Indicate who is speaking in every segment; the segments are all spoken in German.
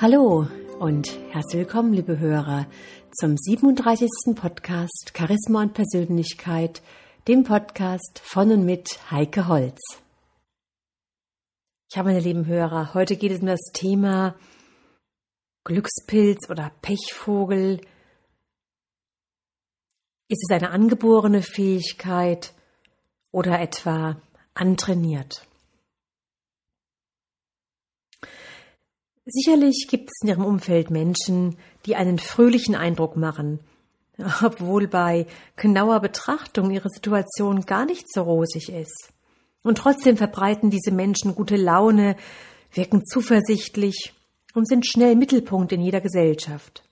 Speaker 1: Hallo und herzlich willkommen, liebe Hörer, zum 37. Podcast Charisma und Persönlichkeit, dem Podcast von und mit Heike Holz. Ja, meine lieben Hörer, heute geht es um das Thema Glückspilz oder Pechvogel. Ist es eine angeborene Fähigkeit oder etwa antrainiert? Sicherlich gibt es in Ihrem Umfeld Menschen, die einen fröhlichen Eindruck machen, obwohl bei genauer Betrachtung ihre Situation gar nicht so rosig ist. Und trotzdem verbreiten diese Menschen gute Laune, wirken zuversichtlich und sind schnell Mittelpunkt in jeder Gesellschaft.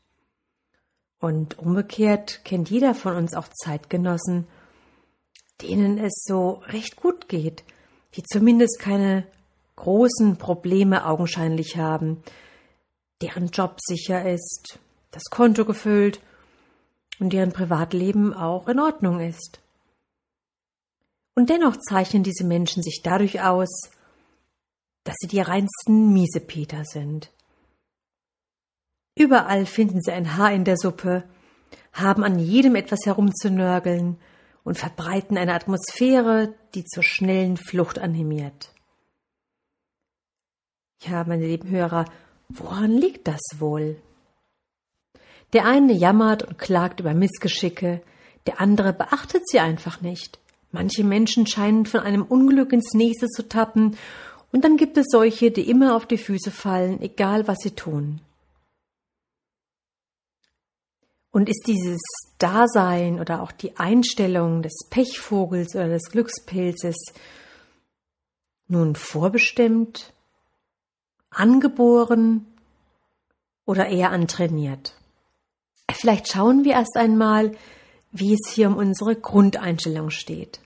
Speaker 1: Und umgekehrt kennt jeder von uns auch Zeitgenossen, denen es so recht gut geht, die zumindest keine großen Probleme augenscheinlich haben, deren Job sicher ist, das Konto gefüllt und deren Privatleben auch in Ordnung ist. Und dennoch zeichnen diese Menschen sich dadurch aus, dass sie die reinsten Miesepeter sind. Überall finden sie ein Haar in der Suppe, haben an jedem etwas herumzunörgeln und verbreiten eine Atmosphäre, die zur schnellen Flucht animiert. Ja, meine lieben Hörer, woran liegt das wohl? Der eine jammert und klagt über Missgeschicke, der andere beachtet sie einfach nicht. Manche Menschen scheinen von einem Unglück ins nächste zu tappen, und dann gibt es solche, die immer auf die Füße fallen, egal was sie tun. Und ist dieses Dasein oder auch die Einstellung des Pechvogels oder des Glückspilzes nun vorbestimmt angeboren oder eher antrainiert? Vielleicht schauen wir erst einmal, wie es hier um unsere Grundeinstellung steht.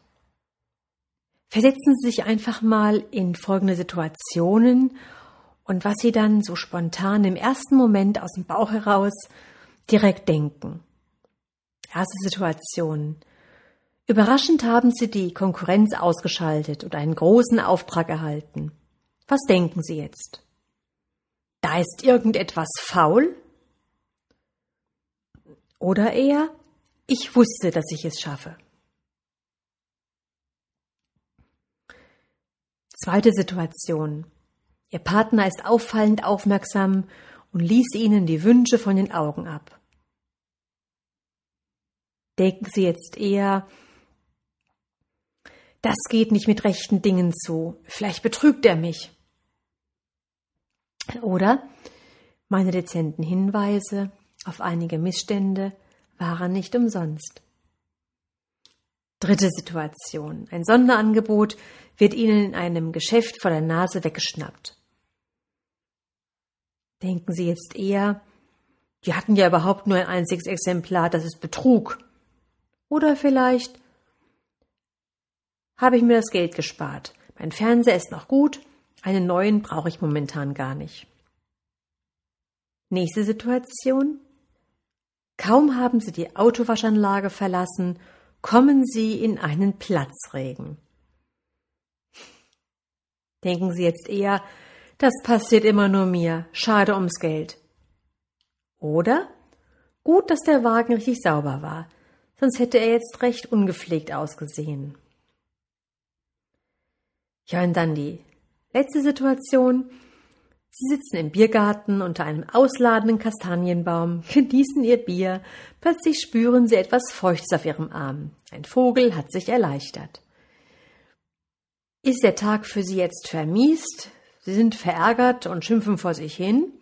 Speaker 1: Versetzen Sie sich einfach mal in folgende Situationen und was Sie dann so spontan im ersten Moment aus dem Bauch heraus direkt denken. Erste Situation. Überraschend haben Sie die Konkurrenz ausgeschaltet oder einen großen Auftrag erhalten. Was denken Sie jetzt? Da ist irgendetwas faul? Oder eher, ich wusste, dass ich es schaffe. Zweite Situation. Ihr Partner ist auffallend aufmerksam und ließ ihnen die Wünsche von den Augen ab. Denken Sie jetzt eher, das geht nicht mit rechten Dingen zu, vielleicht betrügt er mich. Oder meine dezenten Hinweise auf einige Missstände waren nicht umsonst. Dritte Situation. Ein Sonderangebot wird Ihnen in einem Geschäft vor der Nase weggeschnappt. Denken Sie jetzt eher, die hatten ja überhaupt nur ein einziges Exemplar, das ist Betrug. Oder vielleicht habe ich mir das Geld gespart. Mein Fernseher ist noch gut, einen neuen brauche ich momentan gar nicht. Nächste Situation. Kaum haben Sie die Autowaschanlage verlassen, kommen Sie in einen Platzregen. Denken Sie jetzt eher, das passiert immer nur mir, schade ums Geld. Oder? Gut, dass der Wagen richtig sauber war, sonst hätte er jetzt recht ungepflegt ausgesehen. Ja, und dann die Letzte Situation. Sie sitzen im Biergarten unter einem ausladenden Kastanienbaum, genießen ihr Bier, plötzlich spüren sie etwas Feuchtes auf ihrem Arm. Ein Vogel hat sich erleichtert. Ist der Tag für sie jetzt vermiest? Sie sind verärgert und schimpfen vor sich hin?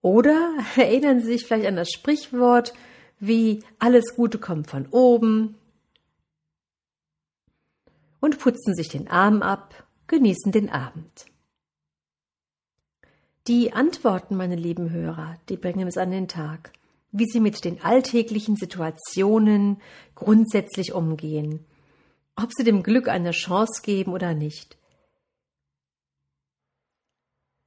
Speaker 1: Oder erinnern Sie sich vielleicht an das Sprichwort wie alles Gute kommt von oben und putzen sich den Arm ab genießen den Abend. Die Antworten, meine lieben Hörer, die bringen es an den Tag, wie sie mit den alltäglichen Situationen grundsätzlich umgehen, ob sie dem Glück eine Chance geben oder nicht.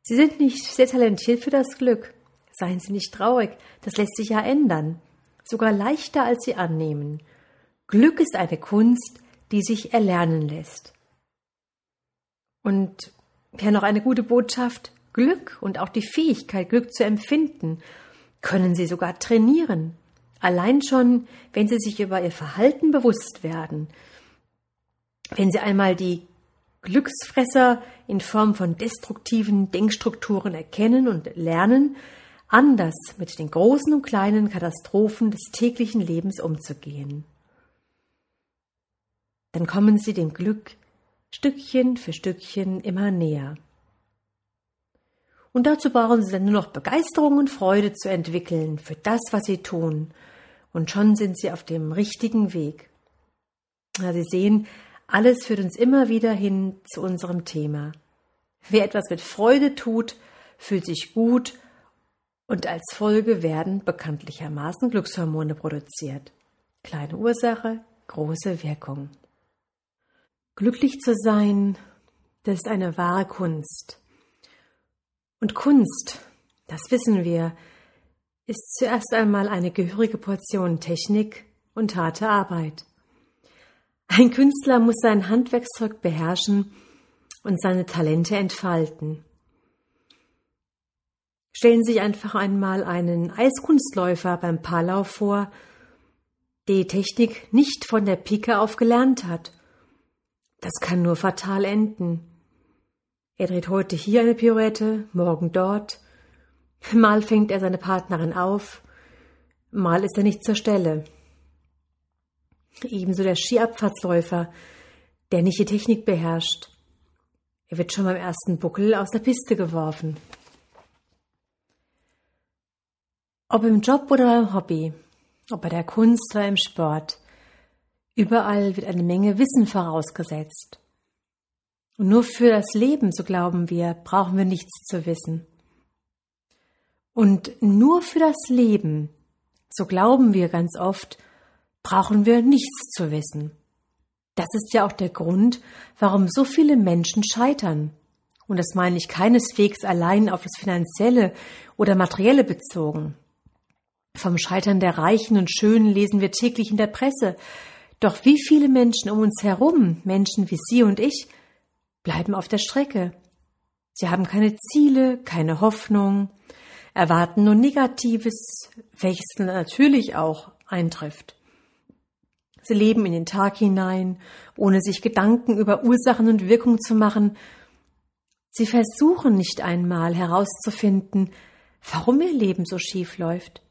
Speaker 1: Sie sind nicht sehr talentiert für das Glück. Seien Sie nicht traurig, das lässt sich ja ändern, sogar leichter als Sie annehmen. Glück ist eine Kunst, die sich erlernen lässt. Und ja, noch eine gute Botschaft. Glück und auch die Fähigkeit, Glück zu empfinden, können Sie sogar trainieren. Allein schon, wenn Sie sich über Ihr Verhalten bewusst werden. Wenn Sie einmal die Glücksfresser in Form von destruktiven Denkstrukturen erkennen und lernen, anders mit den großen und kleinen Katastrophen des täglichen Lebens umzugehen. Dann kommen Sie dem Glück Stückchen für Stückchen immer näher. Und dazu brauchen Sie dann nur noch Begeisterung und Freude zu entwickeln für das, was Sie tun. Und schon sind Sie auf dem richtigen Weg. Ja, Sie sehen, alles führt uns immer wieder hin zu unserem Thema. Wer etwas mit Freude tut, fühlt sich gut und als Folge werden bekanntlichermaßen Glückshormone produziert. Kleine Ursache, große Wirkung. Glücklich zu sein, das ist eine wahre Kunst. Und Kunst, das wissen wir, ist zuerst einmal eine gehörige Portion Technik und harte Arbeit. Ein Künstler muss sein Handwerkszeug beherrschen und seine Talente entfalten. Stellen Sie sich einfach einmal einen Eiskunstläufer beim Paarlauf vor, der die Technik nicht von der Pike auf gelernt hat. Das kann nur fatal enden. Er dreht heute hier eine Pirouette, morgen dort. Mal fängt er seine Partnerin auf, mal ist er nicht zur Stelle. Ebenso der Skiabfahrtsläufer, der nicht die Technik beherrscht. Er wird schon beim ersten Buckel aus der Piste geworfen. Ob im Job oder beim Hobby, ob bei der Kunst oder im Sport, überall wird eine Menge Wissen vorausgesetzt. Und nur für das Leben, so glauben wir, brauchen wir nichts zu wissen. Und nur für das Leben, so glauben wir ganz oft, brauchen wir nichts zu wissen. Das ist ja auch der Grund, warum so viele Menschen scheitern. Und das meine ich keineswegs allein auf das Finanzielle oder Materielle bezogen. Vom Scheitern der Reichen und Schönen lesen wir täglich in der Presse. Doch wie viele Menschen um uns herum, Menschen wie Sie und ich, bleiben auf der Strecke. Sie haben keine Ziele, keine Hoffnung, erwarten nur Negatives, welches natürlich auch eintrifft. Sie leben in den Tag hinein, ohne sich Gedanken über Ursachen und Wirkung zu machen. Sie versuchen nicht einmal herauszufinden, warum ihr Leben so schief läuft.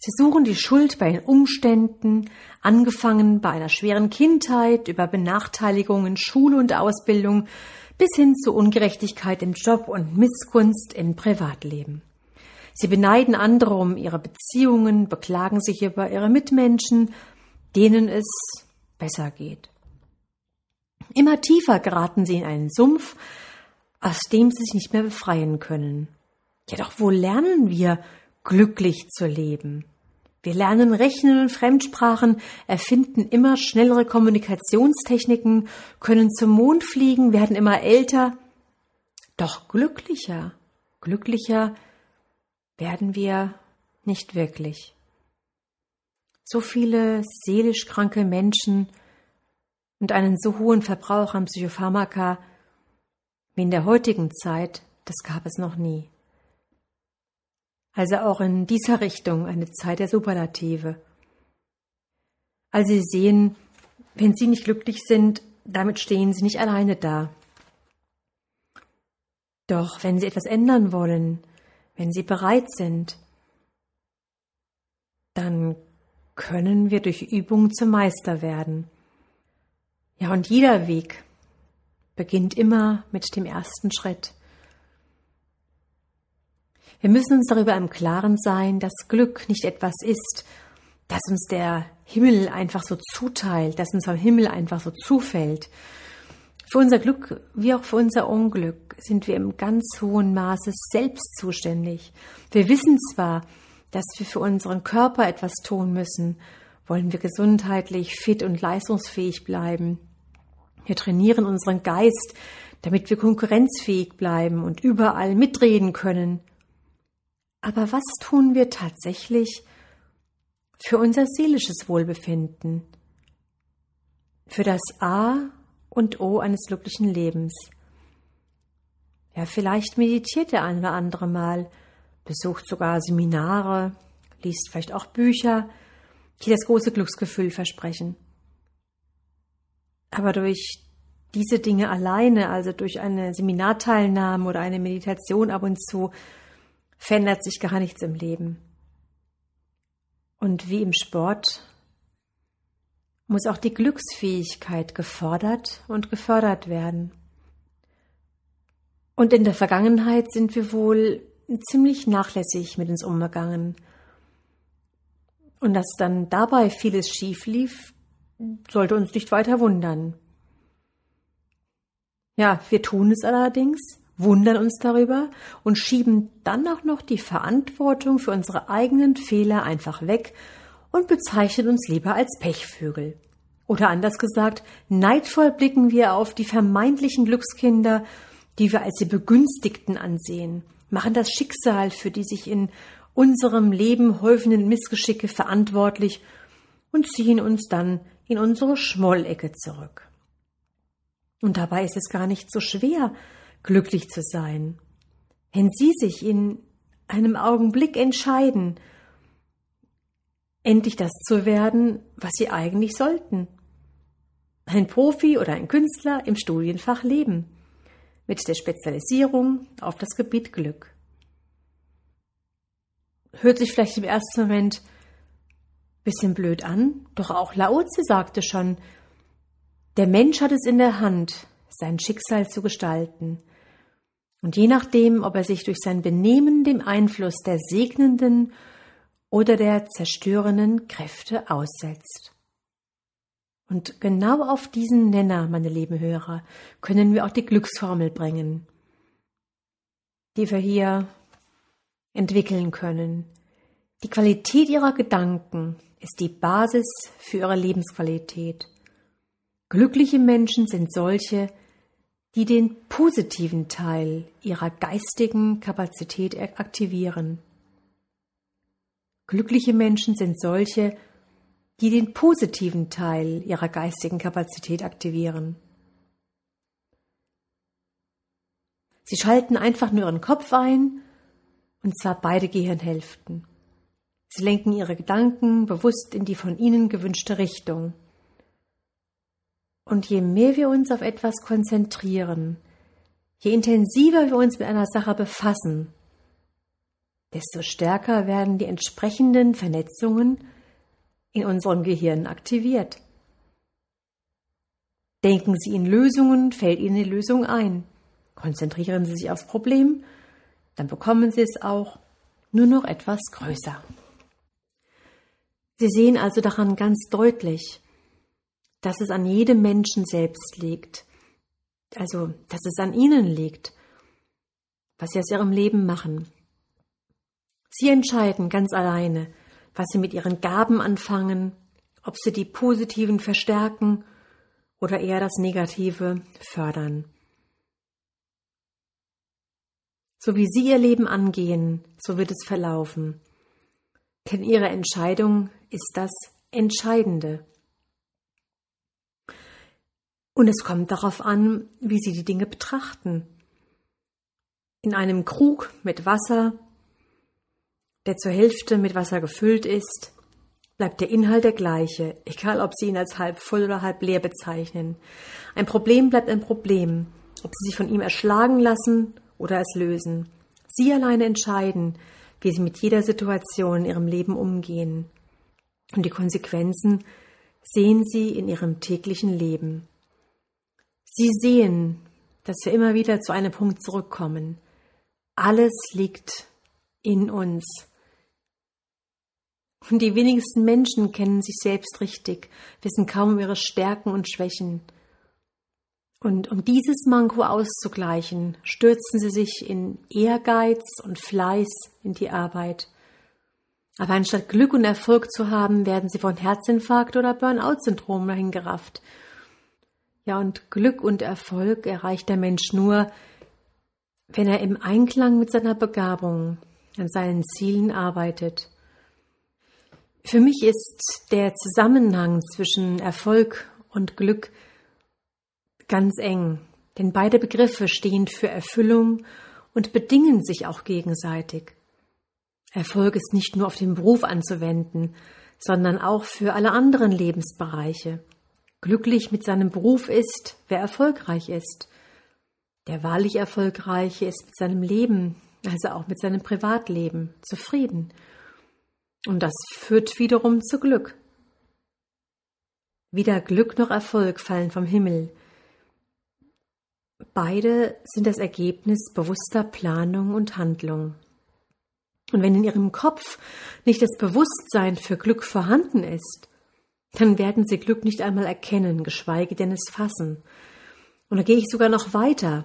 Speaker 1: Sie suchen die Schuld bei den Umständen, angefangen bei einer schweren Kindheit, über Benachteiligungen, Schule und Ausbildung bis hin zu Ungerechtigkeit im Job und Missgunst im Privatleben. Sie beneiden andere um ihre Beziehungen, beklagen sich über ihre Mitmenschen, denen es besser geht. Immer tiefer geraten sie in einen Sumpf, aus dem sie sich nicht mehr befreien können. Ja, doch wo lernen wir glücklich zu leben. Wir lernen Rechnen und Fremdsprachen, erfinden immer schnellere Kommunikationstechniken, können zum Mond fliegen, werden immer älter. Doch glücklicher, glücklicher werden wir nicht wirklich. So viele seelisch kranke Menschen und einen so hohen Verbrauch an Psychopharmaka wie in der heutigen Zeit, das gab es noch nie. Also auch in dieser Richtung eine Zeit der Superlative. Also Sie sehen, wenn Sie nicht glücklich sind, damit stehen Sie nicht alleine da. Doch wenn Sie etwas ändern wollen, wenn Sie bereit sind, dann können wir durch Übung zum Meister werden. Ja, und jeder Weg beginnt immer mit dem ersten Schritt. Wir müssen uns darüber im Klaren sein, dass Glück nicht etwas ist, das uns der Himmel einfach so zuteilt, das uns vom Himmel einfach so zufällt. Für unser Glück wie auch für unser Unglück sind wir im ganz hohen Maße selbst zuständig. Wir wissen zwar, dass wir für unseren Körper etwas tun müssen, wollen wir gesundheitlich fit und leistungsfähig bleiben. Wir trainieren unseren Geist, damit wir konkurrenzfähig bleiben und überall mitreden können. Aber was tun wir tatsächlich für unser seelisches Wohlbefinden? Für das A und O eines glücklichen Lebens? Ja, vielleicht meditiert er ein oder andere Mal, besucht sogar Seminare, liest vielleicht auch Bücher, die das große Glücksgefühl versprechen. Aber durch diese Dinge alleine, also durch eine Seminarteilnahme oder eine Meditation ab und zu, verändert sich gar nichts im Leben. Und wie im Sport muss auch die Glücksfähigkeit gefordert und gefördert werden. Und in der Vergangenheit sind wir wohl ziemlich nachlässig mit uns umgegangen. Und dass dann dabei vieles schief lief, sollte uns nicht weiter wundern. Ja, wir tun es allerdings, wundern uns darüber und schieben dann auch noch die Verantwortung für unsere eigenen Fehler einfach weg und bezeichnen uns lieber als Pechvögel. Oder anders gesagt, neidvoll blicken wir auf die vermeintlichen Glückskinder, die wir als die Begünstigten ansehen, machen das Schicksal für die sich in unserem Leben häufenden Missgeschicke verantwortlich und ziehen uns dann in unsere Schmollecke zurück. Und dabei ist es gar nicht so schwer, glücklich zu sein. Wenn Sie sich in einem Augenblick entscheiden, endlich das zu werden, was Sie eigentlich sollten. Ein Profi oder ein Künstler im Studienfach Leben mit der Spezialisierung auf das Gebiet Glück. Hört sich vielleicht im ersten Moment bisschen blöd an, doch auch Laozi sagte schon, der Mensch hat es in der Hand, sein Schicksal zu gestalten. Und je nachdem, ob er sich durch sein Benehmen dem Einfluss der segnenden oder der zerstörenden Kräfte aussetzt. Und genau auf diesen Nenner, meine lieben Hörer, können wir auch die Glücksformel bringen, die wir hier entwickeln können. Die Qualität ihrer Gedanken ist die Basis für ihre Lebensqualität. Glückliche Menschen sind solche, die den positiven Teil ihrer geistigen Kapazität aktivieren. Glückliche Menschen sind solche, die den positiven Teil ihrer geistigen Kapazität aktivieren. Sie schalten einfach nur ihren Kopf ein, und zwar beide Gehirnhälften. Sie lenken ihre Gedanken bewusst in die von ihnen gewünschte Richtung. Und je mehr wir uns auf etwas konzentrieren, je intensiver wir uns mit einer Sache befassen, desto stärker werden die entsprechenden Vernetzungen in unserem Gehirn aktiviert. Denken Sie in Lösungen, fällt Ihnen die Lösung ein. Konzentrieren Sie sich aufs Problem, dann bekommen Sie es auch nur noch etwas größer. Sie sehen also daran ganz deutlich, dass es an jedem Menschen selbst liegt. Also, dass es an ihnen liegt, was sie aus ihrem Leben machen. Sie entscheiden ganz alleine, was sie mit ihren Gaben anfangen, ob sie die positiven verstärken oder eher das Negative fördern. So wie Sie Ihr Leben angehen, so wird es verlaufen. Denn Ihre Entscheidung ist das Entscheidende. Und es kommt darauf an, wie Sie die Dinge betrachten. In einem Krug mit Wasser, der zur Hälfte mit Wasser gefüllt ist, bleibt der Inhalt der gleiche, egal ob Sie ihn als halb voll oder halb leer bezeichnen. Ein Problem bleibt ein Problem, ob Sie sich von ihm erschlagen lassen oder es lösen. Sie alleine entscheiden, wie Sie mit jeder Situation in Ihrem Leben umgehen. Und die Konsequenzen sehen Sie in Ihrem täglichen Leben. Sie sehen, dass wir immer wieder zu einem Punkt zurückkommen. Alles liegt in uns. Und die wenigsten Menschen kennen sich selbst richtig, wissen kaum um ihre Stärken und Schwächen. Und um dieses Manko auszugleichen, stürzen sie sich in Ehrgeiz und Fleiß in die Arbeit. Aber anstatt Glück und Erfolg zu haben, werden sie von Herzinfarkt oder Burnout-Syndrom dahin gerafft ja, und Glück und Erfolg erreicht der Mensch nur, wenn er im Einklang mit seiner Begabung an seinen Zielen arbeitet. Für mich ist der Zusammenhang zwischen Erfolg und Glück ganz eng. Denn beide Begriffe stehen für Erfüllung und bedingen sich auch gegenseitig. Erfolg ist nicht nur auf den Beruf anzuwenden, sondern auch für alle anderen Lebensbereiche. Glücklich mit seinem Beruf ist, wer erfolgreich ist. Der wahrlich Erfolgreiche ist mit seinem Leben, also auch mit seinem Privatleben, zufrieden. Und das führt wiederum zu Glück. Weder Glück noch Erfolg fallen vom Himmel. Beide sind das Ergebnis bewusster Planung und Handlung. Und wenn in ihrem Kopf nicht das Bewusstsein für Glück vorhanden ist, dann werden sie Glück nicht einmal erkennen, geschweige denn es fassen. Und da gehe ich sogar noch weiter.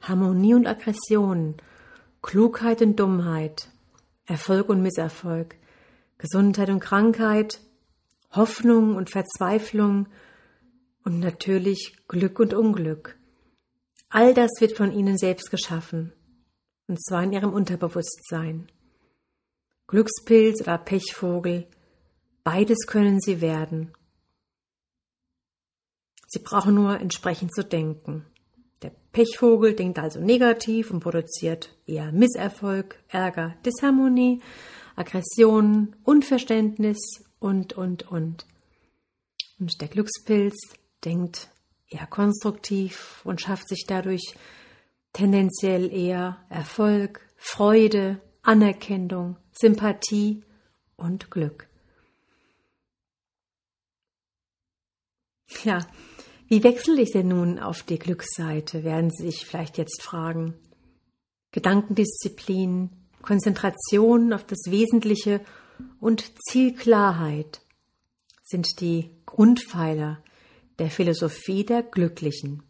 Speaker 1: Harmonie und Aggression, Klugheit und Dummheit, Erfolg und Misserfolg, Gesundheit und Krankheit, Hoffnung und Verzweiflung und natürlich Glück und Unglück. All das wird von ihnen selbst geschaffen und zwar in ihrem Unterbewusstsein. Glückspilz oder Pechvogel, beides können sie werden. Sie brauchen nur entsprechend zu denken. Der Pechvogel denkt also negativ und produziert eher Misserfolg, Ärger, Disharmonie, Aggression, Unverständnis und, und, und. Und der Glückspilz denkt eher konstruktiv und schafft sich dadurch tendenziell eher Erfolg, Freude, Anerkennung, Sympathie und Glück. Ja, wie wechsle ich denn nun auf die Glücksseite, werden Sie sich vielleicht jetzt fragen. Gedankendisziplin, Konzentration auf das Wesentliche und Zielklarheit sind die Grundpfeiler der Philosophie der Glücklichen.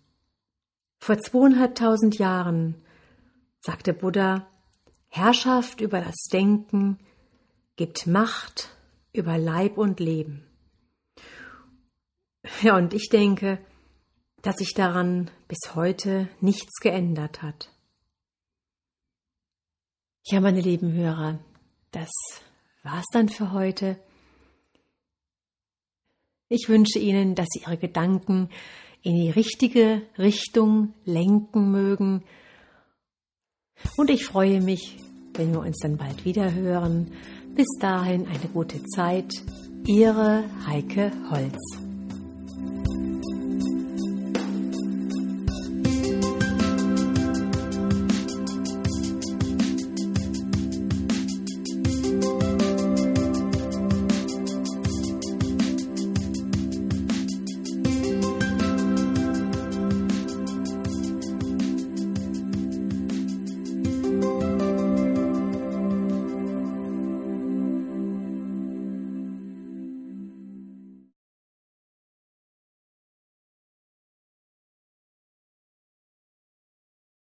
Speaker 1: Vor zweieinhalbtausend Jahren sagte Buddha, Herrschaft über das Denken gibt Macht über Leib und Leben. Ja, und ich denke, dass sich daran bis heute nichts geändert hat. Ja, meine lieben Hörer, das war's dann für heute. Ich wünsche Ihnen, dass Sie Ihre Gedanken in die richtige Richtung lenken mögen. Und ich freue mich, wenn wir uns dann bald wieder hören. Bis dahin eine gute Zeit. Ihre Heike Holz.